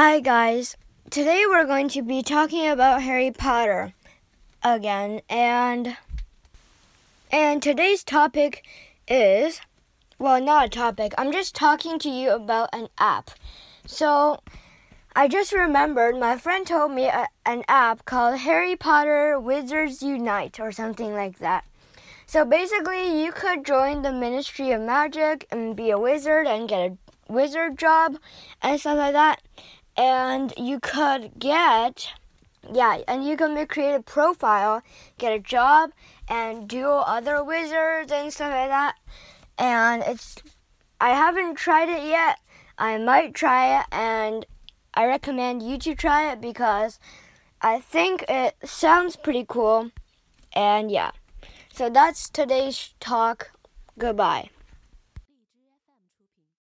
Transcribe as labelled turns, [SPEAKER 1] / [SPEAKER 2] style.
[SPEAKER 1] Hi, guys. Today we're going to be talking about Harry Potter again, and and today's topic is well, not a topic. I'm just talking to you about an app. So, I just remembered my friend told me a, an app called Harry Potter Wizards Unite or something like that. So basically, you could join the Ministry of Magic and be a wizard and get a wizard job and stuff like that. And you could get, yeah, and you can create a profile, get a job, and do other wizards and stuff like that. And it's, I haven't tried it yet. I might try it, and I recommend you to try it because I think it sounds pretty cool. And yeah. So that's today's talk. Goodbye.